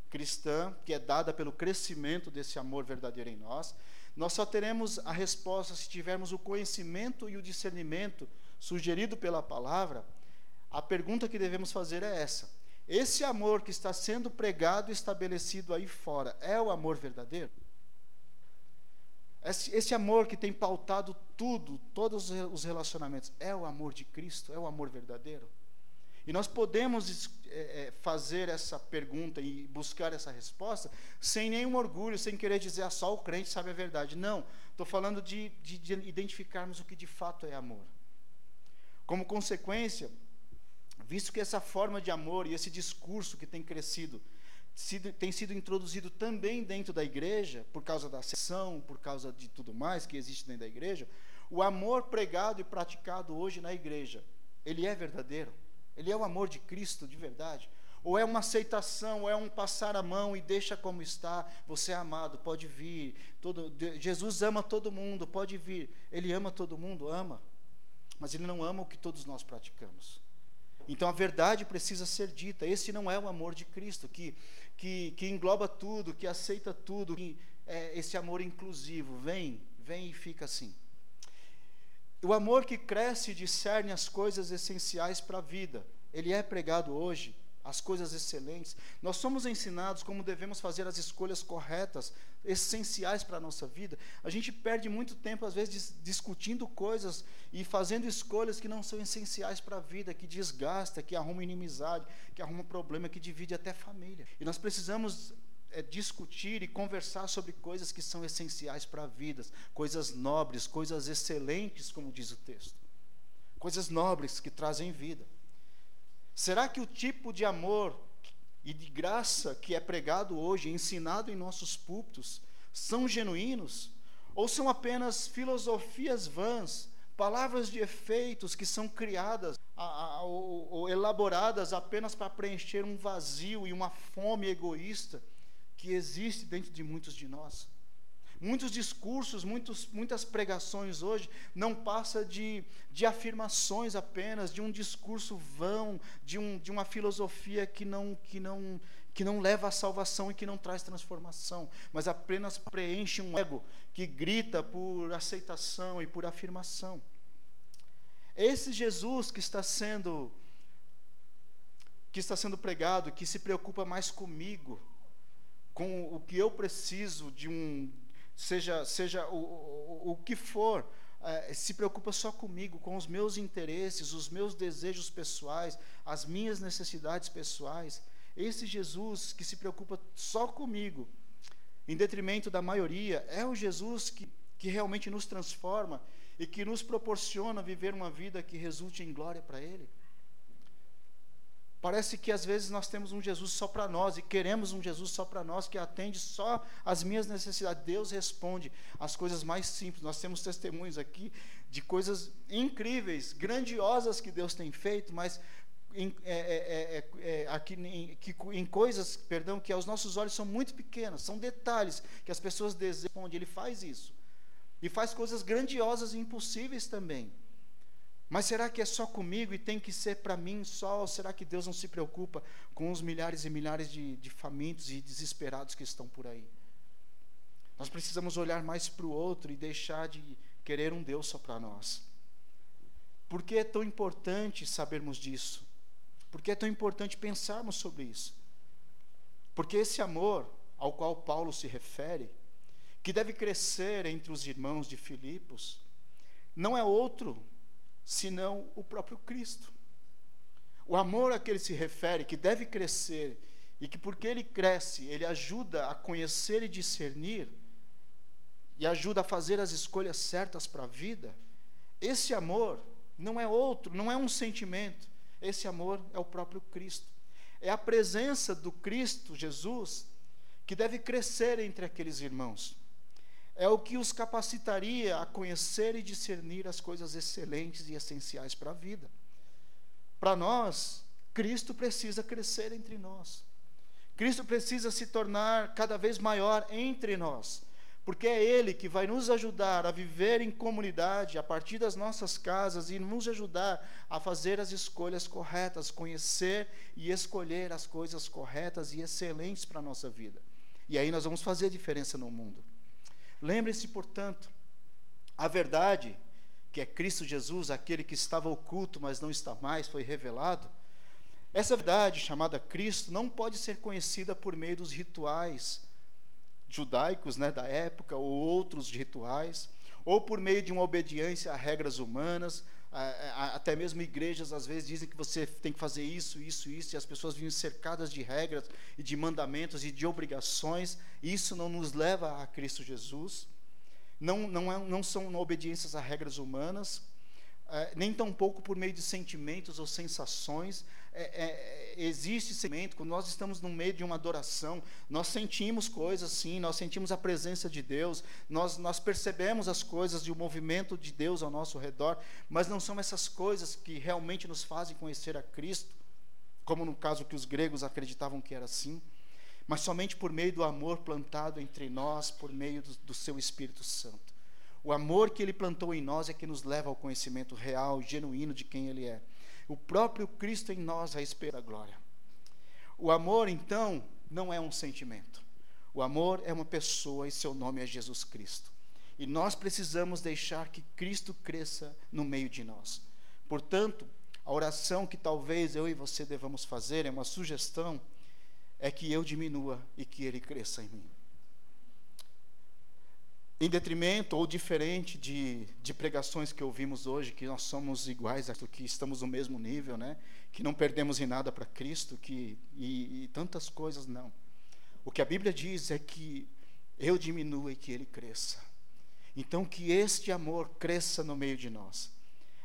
cristã, que é dada pelo crescimento desse amor verdadeiro em nós, nós só teremos a resposta se tivermos o conhecimento e o discernimento sugerido pela palavra. A pergunta que devemos fazer é essa: esse amor que está sendo pregado e estabelecido aí fora é o amor verdadeiro? Esse, esse, amor que tem pautado tudo, todos os relacionamentos, é o amor de Cristo? É o amor verdadeiro? E nós podemos é, é, fazer essa pergunta e buscar essa resposta sem nenhum orgulho, sem querer dizer, ah, só o crente sabe a verdade. Não, estou falando de, de, de identificarmos o que de fato é amor. Como consequência, visto que essa forma de amor e esse discurso que tem crescido sido, tem sido introduzido também dentro da igreja, por causa da sessão, por causa de tudo mais que existe dentro da igreja, o amor pregado e praticado hoje na igreja, ele é verdadeiro? Ele é o amor de Cristo de verdade? Ou é uma aceitação, ou é um passar a mão e deixa como está, você é amado, pode vir. Todo, Jesus ama todo mundo, pode vir. Ele ama todo mundo, ama. Mas ele não ama o que todos nós praticamos. Então a verdade precisa ser dita. Esse não é o amor de Cristo, que, que, que engloba tudo, que aceita tudo, que é esse amor inclusivo. Vem, vem e fica assim. O amor que cresce e discerne as coisas essenciais para a vida. Ele é pregado hoje as coisas excelentes. Nós somos ensinados como devemos fazer as escolhas corretas, essenciais para a nossa vida. A gente perde muito tempo, às vezes, discutindo coisas e fazendo escolhas que não são essenciais para a vida, que desgasta, que arruma inimizade, que arruma problema, que divide até família. E nós precisamos é, discutir e conversar sobre coisas que são essenciais para a vida, coisas nobres, coisas excelentes, como diz o texto. Coisas nobres que trazem vida. Será que o tipo de amor e de graça que é pregado hoje, ensinado em nossos púlpitos, são genuínos? Ou são apenas filosofias vãs, palavras de efeitos que são criadas a, a, ou, ou elaboradas apenas para preencher um vazio e uma fome egoísta que existe dentro de muitos de nós? Muitos discursos, muitos, muitas pregações hoje não passa de, de afirmações apenas, de um discurso vão, de, um, de uma filosofia que não, que, não, que não leva à salvação e que não traz transformação, mas apenas preenche um ego que grita por aceitação e por afirmação. Esse Jesus que está sendo que está sendo pregado, que se preocupa mais comigo, com o que eu preciso de um, seja, seja o, o, o que for, é, se preocupa só comigo, com os meus interesses, os meus desejos pessoais, as minhas necessidades pessoais. Esse Jesus que se preocupa só comigo, em detrimento da maioria, é o Jesus que, que realmente nos transforma e que nos proporciona viver uma vida que resulte em glória para Ele. Parece que às vezes nós temos um Jesus só para nós e queremos um Jesus só para nós que atende só as minhas necessidades. Deus responde as coisas mais simples. Nós temos testemunhos aqui de coisas incríveis, grandiosas que Deus tem feito, mas em, é, é, é, é aqui, em, que, em coisas, perdão, que aos nossos olhos são muito pequenas, são detalhes que as pessoas desejam. Ele faz isso e faz coisas grandiosas e impossíveis também. Mas será que é só comigo e tem que ser para mim só? Ou será que Deus não se preocupa com os milhares e milhares de, de famintos e desesperados que estão por aí? Nós precisamos olhar mais para o outro e deixar de querer um Deus só para nós. Por que é tão importante sabermos disso? Por que é tão importante pensarmos sobre isso? Porque esse amor ao qual Paulo se refere, que deve crescer entre os irmãos de Filipos, não é outro senão o próprio Cristo. O amor a que ele se refere, que deve crescer, e que porque ele cresce, ele ajuda a conhecer e discernir, e ajuda a fazer as escolhas certas para a vida, esse amor não é outro, não é um sentimento, esse amor é o próprio Cristo. É a presença do Cristo Jesus que deve crescer entre aqueles irmãos é o que os capacitaria a conhecer e discernir as coisas excelentes e essenciais para a vida. Para nós, Cristo precisa crescer entre nós. Cristo precisa se tornar cada vez maior entre nós, porque é Ele que vai nos ajudar a viver em comunidade a partir das nossas casas e nos ajudar a fazer as escolhas corretas, conhecer e escolher as coisas corretas e excelentes para a nossa vida. E aí nós vamos fazer diferença no mundo. Lembre-se, portanto, a verdade, que é Cristo Jesus, aquele que estava oculto, mas não está mais, foi revelado. Essa verdade, chamada Cristo, não pode ser conhecida por meio dos rituais judaicos né, da época, ou outros rituais, ou por meio de uma obediência a regras humanas, até mesmo igrejas às vezes dizem que você tem que fazer isso, isso, isso, e as pessoas vivem cercadas de regras e de mandamentos e de obrigações. Isso não nos leva a Cristo Jesus. Não, não, é, não são obediências a regras humanas, é, nem tampouco por meio de sentimentos ou sensações. É, é, existe sentimento, quando nós estamos no meio de uma adoração, nós sentimos coisas sim, nós sentimos a presença de Deus, nós, nós percebemos as coisas e o movimento de Deus ao nosso redor, mas não são essas coisas que realmente nos fazem conhecer a Cristo, como no caso que os gregos acreditavam que era assim, mas somente por meio do amor plantado entre nós, por meio do, do seu Espírito Santo. O amor que ele plantou em nós é que nos leva ao conhecimento real, genuíno de quem ele é. O próprio Cristo em nós a espera a glória. O amor, então, não é um sentimento. O amor é uma pessoa e seu nome é Jesus Cristo. E nós precisamos deixar que Cristo cresça no meio de nós. Portanto, a oração que talvez eu e você devamos fazer é uma sugestão é que eu diminua e que ele cresça em mim em detrimento ou diferente de, de pregações que ouvimos hoje, que nós somos iguais, que estamos no mesmo nível, né? que não perdemos em nada para Cristo, que, e, e tantas coisas, não. O que a Bíblia diz é que eu diminua e que Ele cresça. Então, que este amor cresça no meio de nós.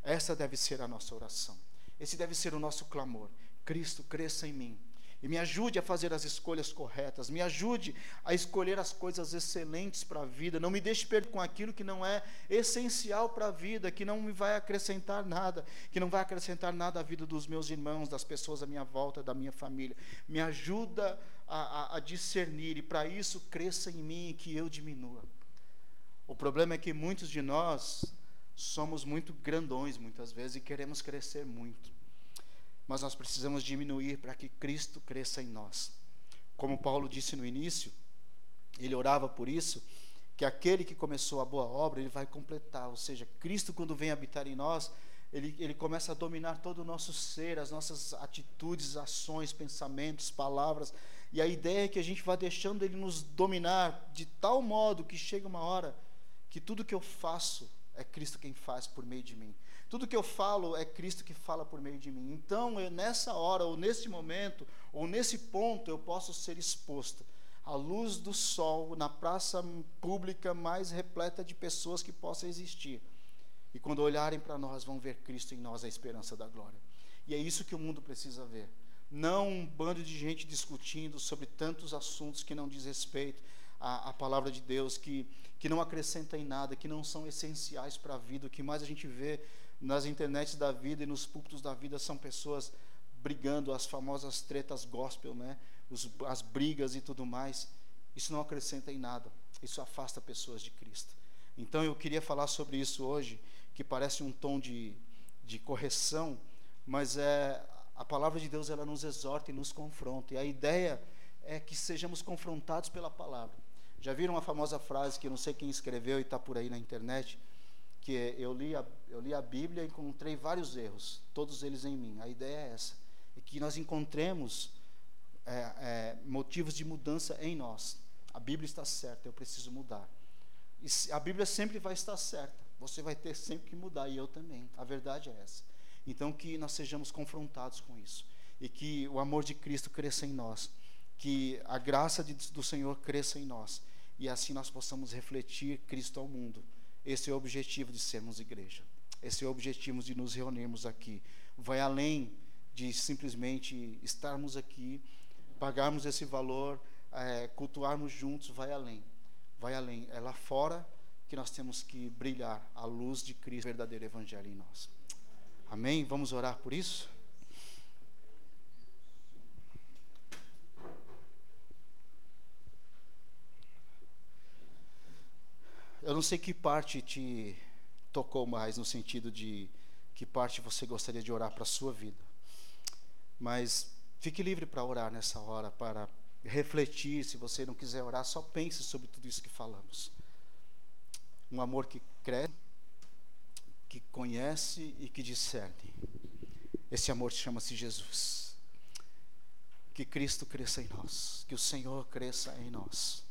Essa deve ser a nossa oração. Esse deve ser o nosso clamor. Cristo cresça em mim e me ajude a fazer as escolhas corretas, me ajude a escolher as coisas excelentes para a vida, não me deixe perder com aquilo que não é essencial para a vida, que não me vai acrescentar nada, que não vai acrescentar nada à vida dos meus irmãos, das pessoas à minha volta, da minha família. Me ajuda a, a, a discernir e para isso cresça em mim e que eu diminua. O problema é que muitos de nós somos muito grandões muitas vezes e queremos crescer muito mas nós precisamos diminuir para que Cristo cresça em nós. Como Paulo disse no início, ele orava por isso, que aquele que começou a boa obra, ele vai completar, ou seja, Cristo, quando vem habitar em nós, ele, ele começa a dominar todo o nosso ser, as nossas atitudes, ações, pensamentos, palavras, E a ideia é que a gente vá deixando ele nos dominar de tal modo que chega uma hora que tudo que eu faço é Cristo quem faz por meio de mim. Tudo que eu falo é Cristo que fala por meio de mim. Então, eu, nessa hora, ou nesse momento, ou nesse ponto, eu posso ser exposto à luz do sol na praça pública mais repleta de pessoas que possa existir. E quando olharem para nós, vão ver Cristo em nós, a esperança da glória. E é isso que o mundo precisa ver. Não um bando de gente discutindo sobre tantos assuntos que não diz respeito à, à palavra de Deus, que, que não acrescenta em nada, que não são essenciais para a vida. O que mais a gente vê nas internets da vida e nos púlpitos da vida são pessoas brigando, as famosas tretas gospel, né? Os, as brigas e tudo mais. Isso não acrescenta em nada. Isso afasta pessoas de Cristo. Então eu queria falar sobre isso hoje, que parece um tom de, de correção, mas é a palavra de Deus ela nos exorta e nos confronta. E a ideia é que sejamos confrontados pela palavra. Já viram uma famosa frase que eu não sei quem escreveu e está por aí na internet? Que é, eu li, a, eu li a Bíblia e encontrei vários erros, todos eles em mim. A ideia é essa. E que nós encontremos é, é, motivos de mudança em nós. A Bíblia está certa, eu preciso mudar. E a Bíblia sempre vai estar certa. Você vai ter sempre que mudar, e eu também. A verdade é essa. Então, que nós sejamos confrontados com isso. E que o amor de Cristo cresça em nós. Que a graça de, do Senhor cresça em nós. E assim nós possamos refletir Cristo ao mundo. Esse é o objetivo de sermos igreja. Esse é o objetivo de nos reunirmos aqui. Vai além de simplesmente estarmos aqui, pagarmos esse valor, é, cultuarmos juntos, vai além. Vai além. É lá fora que nós temos que brilhar a luz de Cristo, o verdadeiro Evangelho em nós. Amém? Vamos orar por isso? Eu não sei que parte te tocou mais, no sentido de que parte você gostaria de orar para a sua vida. Mas fique livre para orar nessa hora, para refletir. Se você não quiser orar, só pense sobre tudo isso que falamos. Um amor que cresce que conhece e que discerne. Esse amor chama-se Jesus. Que Cristo cresça em nós, que o Senhor cresça em nós.